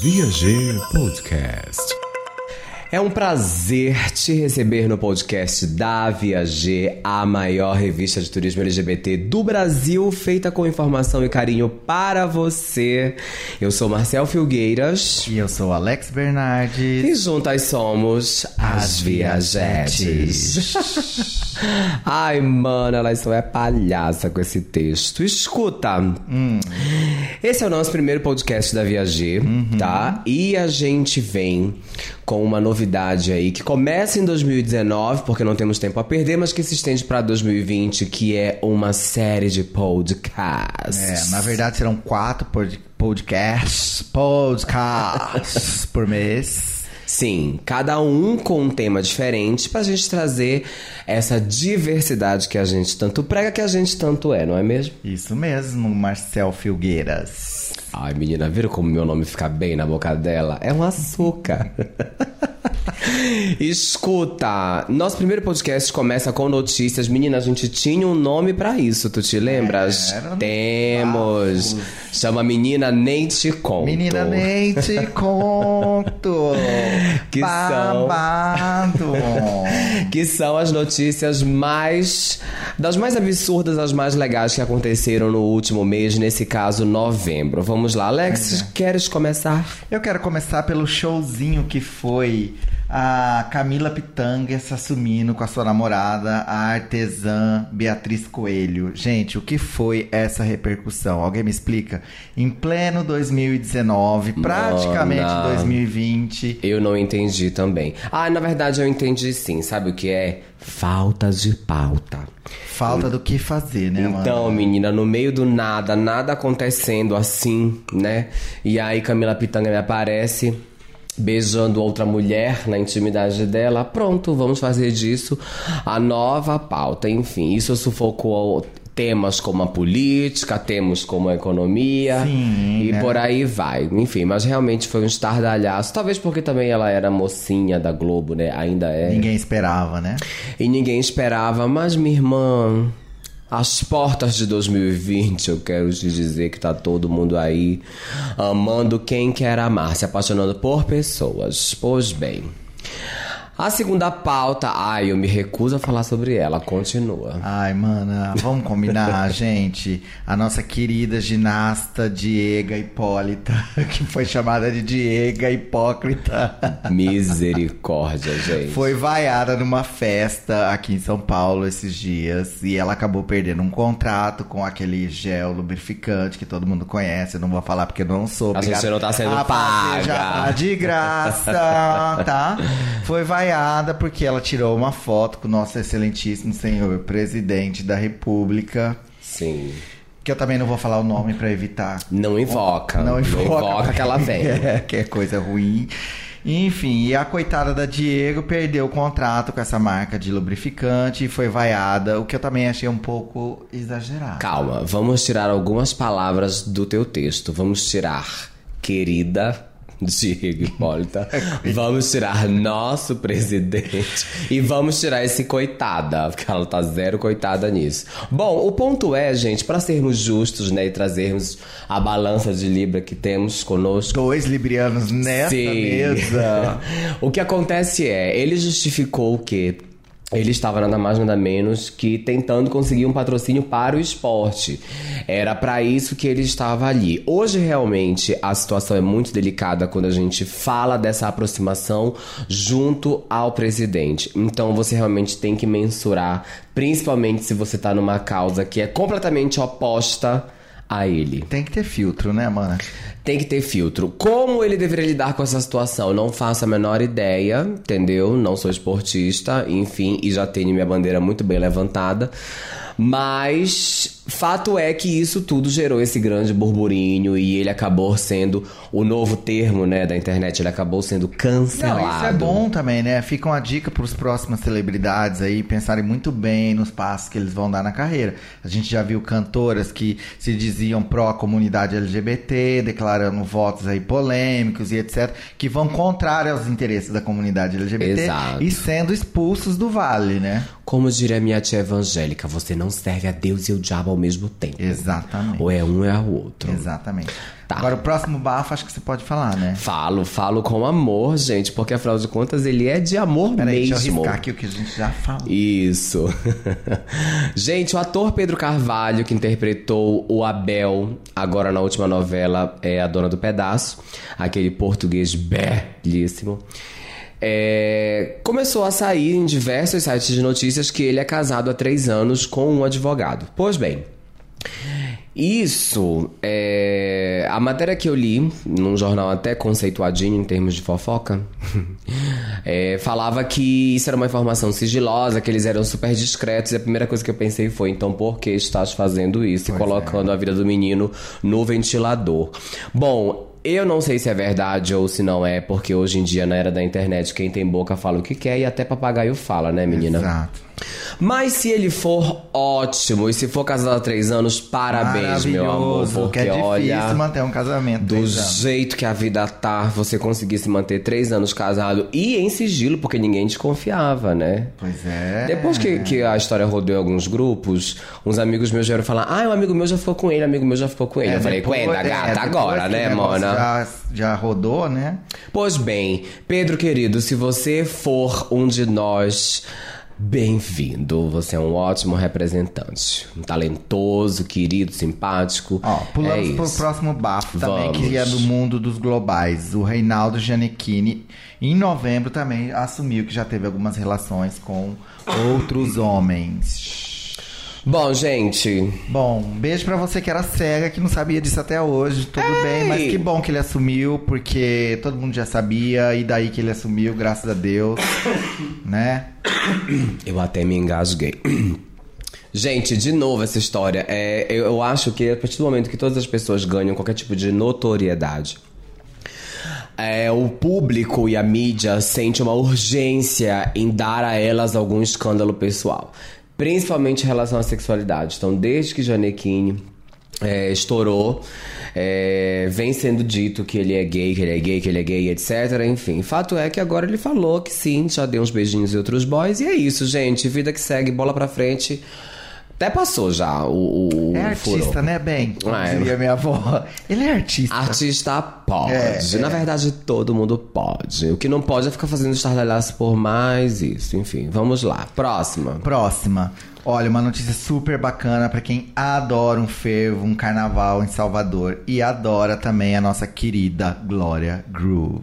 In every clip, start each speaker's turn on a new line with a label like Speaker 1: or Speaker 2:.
Speaker 1: Viager Podcast.
Speaker 2: É um prazer te receber no podcast da Viager, a maior revista de turismo LGBT do Brasil, feita com informação e carinho para você. Eu sou Marcel Filgueiras.
Speaker 3: E eu sou Alex Bernardes.
Speaker 2: E juntas somos as, as Viajetes. Ai, mano, ela só é palhaça com esse texto. Escuta. Hum. Esse é o nosso primeiro podcast da Viager, uhum. tá? E a gente vem com uma novidade aí que começa em 2019, porque não temos tempo a perder, mas que se estende para 2020, que é uma série de podcasts.
Speaker 3: É, na verdade serão quatro podcasts, podcasts por mês.
Speaker 2: Sim, cada um com um tema diferente pra gente trazer essa diversidade que a gente tanto prega, que a gente tanto é, não é mesmo?
Speaker 3: Isso mesmo, Marcel Filgueiras.
Speaker 2: Ai, menina, viram como meu nome fica bem na boca dela? É um açúcar. Escuta, nosso primeiro podcast começa com notícias. Menina, a gente tinha um nome para isso, tu te lembras? É, Temos. Chama Menina Nem Te Conto.
Speaker 3: Menina Nem Te Conto.
Speaker 2: que Babado. são. que são as notícias mais. Das mais absurdas às mais legais que aconteceram no último mês, nesse caso, novembro. Vamos lá, Alex, é. queres começar?
Speaker 3: Eu quero começar pelo showzinho que foi a Camila Pitanga se assumindo com a sua namorada, a artesã Beatriz Coelho. Gente, o que foi essa repercussão? Alguém me explica? Em pleno 2019, praticamente Mana, 2020.
Speaker 2: Eu não entendi também. Ah, na verdade eu entendi sim. Sabe o que é? Falta de pauta.
Speaker 3: Falta do que fazer, né,
Speaker 2: mano? Então, menina, no meio do nada, nada acontecendo assim, né? E aí Camila Pitanga me aparece beijando outra mulher na intimidade dela, pronto, vamos fazer disso a nova pauta. Enfim, isso sufocou temas como a política, temos como a economia Sim, e né? por aí vai. Enfim, mas realmente foi um estardalhaço. Talvez porque também ela era mocinha da Globo, né? Ainda é.
Speaker 3: Ninguém esperava, né?
Speaker 2: E ninguém esperava, mas minha irmã as portas de 2020, eu quero te dizer que tá todo mundo aí amando quem quer amar, se apaixonando por pessoas. Pois bem. A segunda pauta, ai, eu me recuso a falar sobre ela, continua.
Speaker 3: Ai, mana, vamos combinar, gente. A nossa querida ginasta Diega Hipólita, que foi chamada de Diega Hipócrita.
Speaker 2: Misericórdia, gente.
Speaker 3: Foi vaiada numa festa aqui em São Paulo esses dias e ela acabou perdendo um contrato com aquele gel lubrificante que todo mundo conhece. Eu não vou falar porque eu não sou.
Speaker 2: A gente não tá sendo paga. Já
Speaker 3: de graça, tá? Foi vaiada porque ela tirou uma foto com o nosso excelentíssimo senhor presidente da República.
Speaker 2: Sim.
Speaker 3: Que eu também não vou falar o nome para evitar.
Speaker 2: Não invoca.
Speaker 3: Não invoca. Não invoca
Speaker 2: que ela vem.
Speaker 3: É, que é coisa ruim. Enfim, e a coitada da Diego perdeu o contrato com essa marca de lubrificante e foi vaiada, o que eu também achei um pouco exagerado.
Speaker 2: Calma, vamos tirar algumas palavras do teu texto. Vamos tirar querida, Diego Hipólita. vamos tirar nosso presidente e vamos tirar esse coitada, porque ela tá zero coitada nisso. Bom, o ponto é, gente, para sermos justos, né, e trazermos a balança de Libra que temos conosco.
Speaker 3: Dois librianos nessa Sim. mesa.
Speaker 2: o que acontece é, ele justificou o quê? Ele estava nada mais nada menos que tentando conseguir um patrocínio para o esporte. Era para isso que ele estava ali. Hoje realmente a situação é muito delicada quando a gente fala dessa aproximação junto ao presidente. Então você realmente tem que mensurar, principalmente se você está numa causa que é completamente oposta a ele.
Speaker 3: Tem que ter filtro, né, mano?
Speaker 2: Tem que ter filtro. Como ele deveria lidar com essa situação? Não faço a menor ideia, entendeu? Não sou esportista, enfim, e já tenho minha bandeira muito bem levantada. Mas fato é que isso tudo gerou esse grande burburinho e ele acabou sendo o novo termo, né, da internet, ele acabou sendo cancelado. Não,
Speaker 3: isso é bom também, né? Fica uma dica para os próximas celebridades aí pensarem muito bem nos passos que eles vão dar na carreira. A gente já viu cantoras que se diziam pró comunidade LGBT, declarando votos aí polêmicos e etc, que vão contrário aos interesses da comunidade LGBT
Speaker 2: Exato.
Speaker 3: e sendo expulsos do vale, né?
Speaker 2: Como diria minha tia evangélica, você não serve a Deus e o diabo ao mesmo tempo.
Speaker 3: Exatamente.
Speaker 2: Ou é um ou é o outro.
Speaker 3: Exatamente.
Speaker 2: Tá.
Speaker 3: Agora, o próximo bafo, acho que você pode falar, né?
Speaker 2: Falo, falo com amor, gente, porque afinal de contas ele é de amor
Speaker 3: Peraí,
Speaker 2: mesmo.
Speaker 3: deixa eu riscar aqui o que a gente já falou.
Speaker 2: Isso. Gente, o ator Pedro Carvalho, que interpretou o Abel agora na última novela, é a Dona do Pedaço, aquele português belíssimo. É, começou a sair em diversos sites de notícias que ele é casado há três anos com um advogado. Pois bem, isso, é, a matéria que eu li, num jornal até conceituadinho em termos de fofoca, é, falava que isso era uma informação sigilosa, que eles eram super discretos, e a primeira coisa que eu pensei foi, então por que estás fazendo isso e
Speaker 3: Pois
Speaker 2: colocando a vida do menino no ventilador? Bom, eu não sei se é verdade ou se não é, porque hoje em dia, na era da internet, quem tem boca fala o que quer e até papagaio fala, né, menina?
Speaker 3: Exato.
Speaker 2: Mas se ele for ótimo e se for casado há três anos, parabéns, meu amor.
Speaker 3: Maravilhoso,
Speaker 2: Porque
Speaker 3: que é difícil
Speaker 2: olha,
Speaker 3: manter um casamento.
Speaker 2: do jeito que a vida tá, você conseguir se manter três anos casado e em sigilo, porque ninguém desconfiava, né?
Speaker 3: Pois é.
Speaker 2: Depois que, que a história rodou em alguns grupos, uns amigos meus vieram falar: Ah, um amigo meu já ficou com ele, um amigo meu já ficou com ele.
Speaker 3: É,
Speaker 2: eu falei:
Speaker 3: depois-
Speaker 2: Quenda,
Speaker 3: é,
Speaker 2: gata,
Speaker 3: depois
Speaker 2: agora, né, mona?
Speaker 3: Já, já rodou, né?
Speaker 2: Pois bem, Pedro querido, se você for um de nós, bem-vindo. Você é um ótimo representante. Um talentoso, querido, simpático.
Speaker 3: Ó, pulamos
Speaker 2: é
Speaker 3: pro
Speaker 2: isso.
Speaker 3: próximo bafo também,
Speaker 2: Vamos.
Speaker 3: que é do mundo dos globais. O Reinaldo Giannichini, em novembro, também assumiu que já teve algumas relações com outros homens.
Speaker 2: Bom, gente,
Speaker 3: Bom, um beijo pra você que era cega, que não sabia disso até hoje. Tudo bem, mas que bom que ele assumiu, porque todo mundo já sabia, e daí que ele assumiu, graças a Deus, né?
Speaker 2: eu até me engasguei. Gente, de novo essa história. É, eu, eu acho que a partir do momento que todas as pessoas ganham qualquer tipo de notoriedade, é, o público e a mídia sente uma urgência em dar a elas algum escândalo pessoal. Principalmente em relação à sexualidade. Então, desde que Janequine é, estourou, é, vem sendo dito que ele é gay, que ele é gay, que ele é gay, etc. Enfim, fato é que agora ele falou que sim, já deu uns beijinhos em outros boys. E é isso, gente. Vida que segue, bola pra frente. Até passou já o, o
Speaker 3: É artista,
Speaker 2: furor.
Speaker 3: né? Como
Speaker 2: É.
Speaker 3: diria minha avó. Ele é artista.
Speaker 2: Artista pode.
Speaker 3: É,
Speaker 2: Na
Speaker 3: é.
Speaker 2: verdade, todo mundo pode. O que não pode é ficar fazendo estardalhaço por mais isso. Enfim, vamos lá. Próxima.
Speaker 3: Próxima. Olha, uma notícia super bacana pra quem adora um fervo, um carnaval em Salvador e adora também a nossa querida Glória Groove.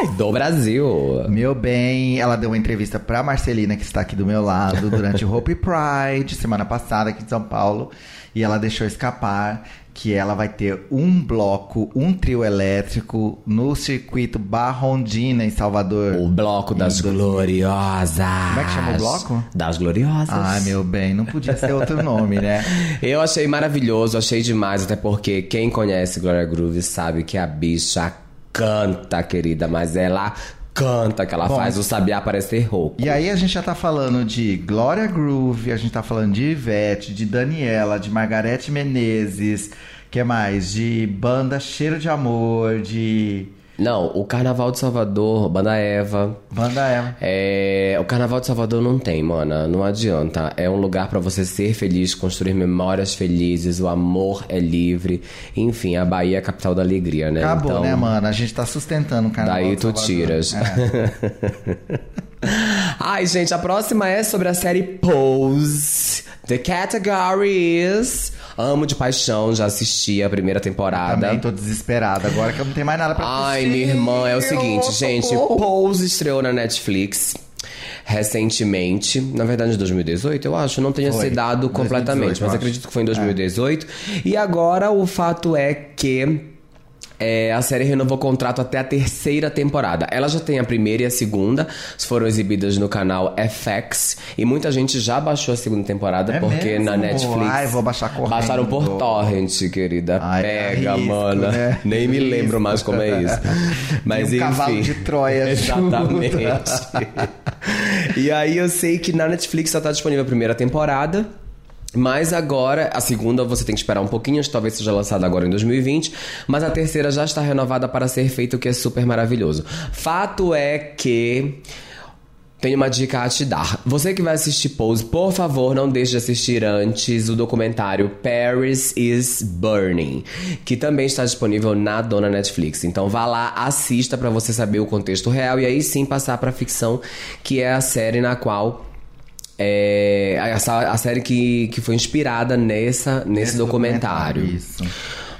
Speaker 2: Ai, do Brasil.
Speaker 3: Meu bem, ela deu uma entrevista pra Marcelina, que está aqui do meu lado, durante o Hope Pride, semana passada aqui em São Paulo. E ela deixou escapar que ela vai ter um bloco, um trio elétrico no circuito Barrondina, em Salvador.
Speaker 2: O bloco das
Speaker 3: dois-
Speaker 2: gloriosas.
Speaker 3: Como é que chama o bloco?
Speaker 2: Das gloriosas.
Speaker 3: Ai, meu bem, não podia ser outro nome, né?
Speaker 2: Eu achei maravilhoso, achei demais, até porque quem conhece Gloria Groove sabe que a bicha canta, querida, mas ela canta que ela
Speaker 3: Bom,
Speaker 2: faz o sabiá parecer rouco.
Speaker 3: E aí a gente já tá falando de Glória Groove, a gente tá falando de Ivete, de Daniela, de Margarete Menezes, que mais? De banda Cheiro de Amor, de
Speaker 2: Não, o Carnaval de Salvador, Banda Eva.
Speaker 3: banda Eva.
Speaker 2: É, o Carnaval de Salvador não tem, mana. Não adianta. É um lugar pra você ser feliz, construir memórias felizes. O amor é livre. Enfim, a Bahia é a capital da alegria, né?
Speaker 3: Acabou,
Speaker 2: então,
Speaker 3: né, mano? A gente tá sustentando o carnaval.
Speaker 2: Daí tu tiras.
Speaker 3: É.
Speaker 2: Ai, gente, a próxima é sobre a série Pose. The category is. Amo de paixão, já assisti a primeira temporada.
Speaker 3: Também tô desesperada agora que eu não tenho mais nada pra
Speaker 2: Ai,
Speaker 3: assistir.
Speaker 2: minha irmã, é o seguinte, gente.
Speaker 3: socorro.
Speaker 2: Pose estreou na Netflix recentemente. Na verdade, em 2018, eu acho. Não tenha sido dado
Speaker 3: 2018,
Speaker 2: completamente,
Speaker 3: eu
Speaker 2: mas
Speaker 3: acho.
Speaker 2: acredito que foi em 2018. E agora o fato é que. É, a série renovou o contrato até a terceira temporada. Ela já tem a primeira e a segunda, foram exibidas no canal FX. E muita gente já baixou a segunda temporada,
Speaker 3: É
Speaker 2: porque
Speaker 3: mesmo?
Speaker 2: na Netflix.
Speaker 3: Ai, vou baixar correndo.
Speaker 2: Baixaram por torrent, querida.
Speaker 3: Ai,
Speaker 2: Pega,
Speaker 3: risco,
Speaker 2: mana.
Speaker 3: né?
Speaker 2: Nem me
Speaker 3: Risco.
Speaker 2: lembro mais como é isso. Mas
Speaker 3: E um
Speaker 2: enfim.
Speaker 3: cavalo de Troia
Speaker 2: Exatamente. e aí eu sei que na Netflix só tá disponível a primeira temporada. Mas agora, a segunda você tem que esperar um pouquinho, talvez seja lançada agora em 2020. Mas a terceira já está renovada para ser feita, o que é super maravilhoso. Fato é que Tenho uma dica a te dar. Você que vai assistir Pose, por favor, não deixe de assistir antes o documentário Paris is Burning, que também está disponível na dona Netflix. Então vá lá, assista para você saber o contexto real e aí sim passar para ficção, que é a série na qual é a, a série que, que foi inspirada nessa nesse
Speaker 3: Esse
Speaker 2: documentário.
Speaker 3: Isso.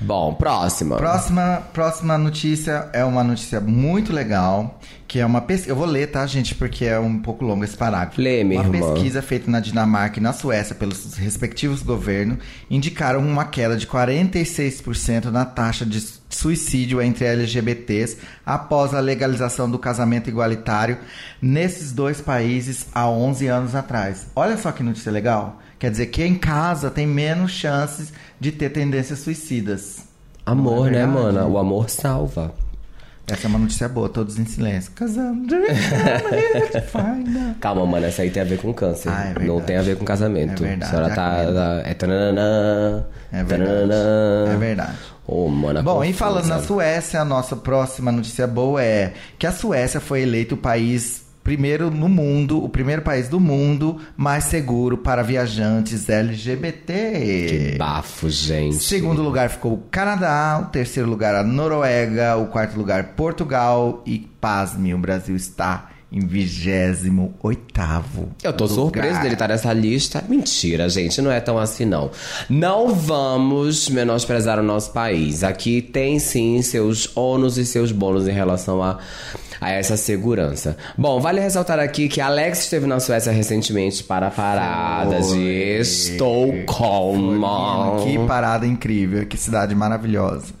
Speaker 2: Bom, próxima.
Speaker 3: Próxima, próxima notícia é uma notícia muito legal, que é uma pesquisa. Eu vou ler, tá, gente? Porque é um pouco longo esse parágrafo.
Speaker 2: Lê, minha
Speaker 3: Uma
Speaker 2: irmã.
Speaker 3: pesquisa feita na Dinamarca e na Suécia pelos respectivos governos indicaram uma queda de 46% na taxa de suicídio entre LGBTs após a legalização do casamento igualitário nesses dois países há 11 anos atrás. Olha só que notícia legal. Quer dizer que em casa tem menos chances de ter tendências suicidas.
Speaker 2: Amor,
Speaker 3: é
Speaker 2: né, mana? O amor salva.
Speaker 3: Essa é uma notícia boa, todos em silêncio. Casando.
Speaker 2: Calma, mano, essa aí tem a ver com câncer.
Speaker 3: Ah, é
Speaker 2: não tem a ver com casamento.
Speaker 3: É verdade,
Speaker 2: A senhora tá. É tananã,
Speaker 3: É verdade.
Speaker 2: tananã.
Speaker 3: É verdade.
Speaker 2: Ô, mana,
Speaker 3: Bom, e
Speaker 2: confusa.
Speaker 3: falando na Suécia, a nossa próxima notícia boa é que a Suécia foi eleito o país primeiro no mundo, o primeiro país do mundo mais seguro para viajantes LGBT.
Speaker 2: Que bafo, gente.
Speaker 3: Segundo lugar ficou o Canadá, o terceiro lugar a Noruega, o quarto lugar Portugal e pasme, o Brasil está em 28º.
Speaker 2: Eu tô
Speaker 3: lugar.
Speaker 2: surpreso dele estar nessa lista. Mentira, gente, não é tão assim não. Não vamos menosprezar o nosso país. Aqui tem sim seus ônus e seus bônus em relação a, a essa segurança. Bom, vale ressaltar aqui que Alex esteve na Suécia recentemente para a parada de
Speaker 3: Menino,
Speaker 2: Estocolmo.
Speaker 3: Que parada incrível, que cidade maravilhosa.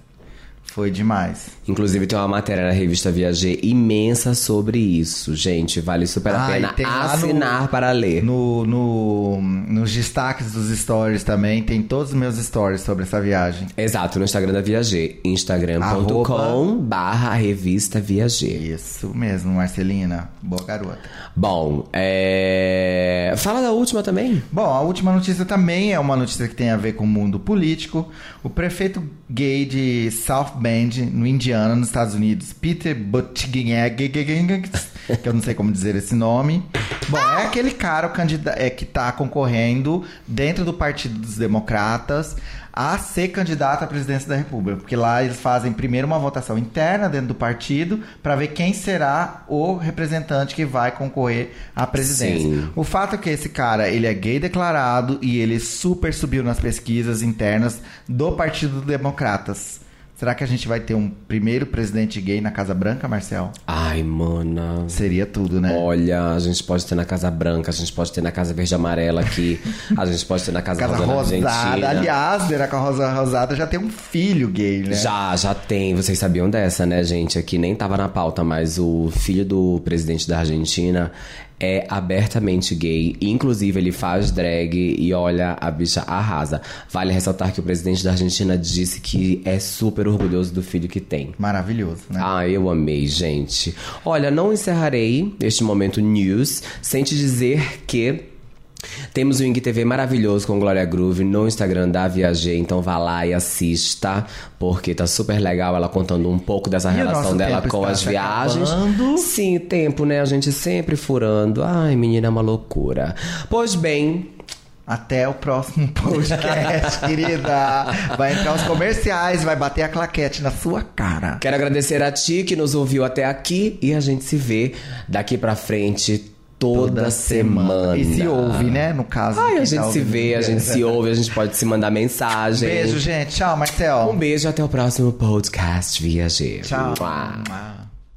Speaker 3: Foi demais.
Speaker 2: Inclusive tem uma matéria na revista Viager imensa sobre isso, gente. Vale super a
Speaker 3: Ah,
Speaker 2: pena
Speaker 3: lá no-
Speaker 2: assinar para ler.
Speaker 3: No, no- nos destaques dos stories também, tem todos os meus stories sobre essa viagem.
Speaker 2: Exato, no Instagram da Viager. instagram.com barra revista Viager.
Speaker 3: Isso mesmo, Marcelina. Boa garota.
Speaker 2: Bom, é... Fala da última também.
Speaker 3: Bom, a última notícia também é uma notícia que tem a ver com o mundo político. O prefeito gay de South Bend, no Indiana, nos Estados Unidos, Peter Buttigieg, que eu não sei como dizer esse nome. Bom, é aquele cara o candida- é, que tá concorrendo dentro do Partido dos Democratas a ser candidato à presidência da República, porque lá eles fazem primeiro uma votação interna dentro do partido para ver quem será o representante que vai concorrer à presidência.
Speaker 2: Sim.
Speaker 3: O fato é que esse cara, ele é gay declarado e ele super subiu nas pesquisas internas do Partido Democratas. Será que a gente vai ter um primeiro presidente gay na Casa Branca, Marcel?
Speaker 2: Ai, mana.
Speaker 3: Seria tudo, né?
Speaker 2: Olha, a gente pode ter na Casa Branca, a gente pode ter na Casa Verde Amarela aqui, a gente pode ter na Casa,
Speaker 3: Casa
Speaker 2: Rosa
Speaker 3: Rosada. Aliás, Vera com a Rosa Rosada já tem um filho gay, né?
Speaker 2: Já, já tem. Vocês sabiam dessa, né, gente? Aqui nem tava na pauta, mas o filho do presidente da Argentina é abertamente gay. Inclusive, ele faz drag e olha, a bicha arrasa. Vale ressaltar que o presidente da Argentina disse que é super orgulhoso do filho que tem.
Speaker 3: Maravilhoso, né?
Speaker 2: Ah, eu amei, gente. Olha, não encerrarei este momento news sem te dizer que temos o IngTV maravilhoso com Glória Groove no Instagram da Viager, então vá lá e assista, porque tá super legal ela contando um pouco dessa
Speaker 3: E
Speaker 2: relação dela com as viagens.
Speaker 3: acabando.
Speaker 2: Sim, tempo, né? A gente sempre furando. Ai, menina, é uma loucura. Pois bem,
Speaker 3: Até o próximo podcast, querida. Vai entrar os comerciais, vai bater a claquete na sua cara.
Speaker 2: Quero agradecer a ti que nos ouviu até aqui e a gente se vê daqui pra frente toda, semana.
Speaker 3: E se ouve, né? No caso.
Speaker 2: Ai, a
Speaker 3: quem
Speaker 2: gente
Speaker 3: tá
Speaker 2: se vê, a gente se ouve, a gente pode se mandar mensagem.
Speaker 3: Beijo, gente. Tchau, Marcel.
Speaker 2: Um beijo até o próximo podcast Viager.
Speaker 3: Tchau.
Speaker 2: Mua.
Speaker 3: Mua.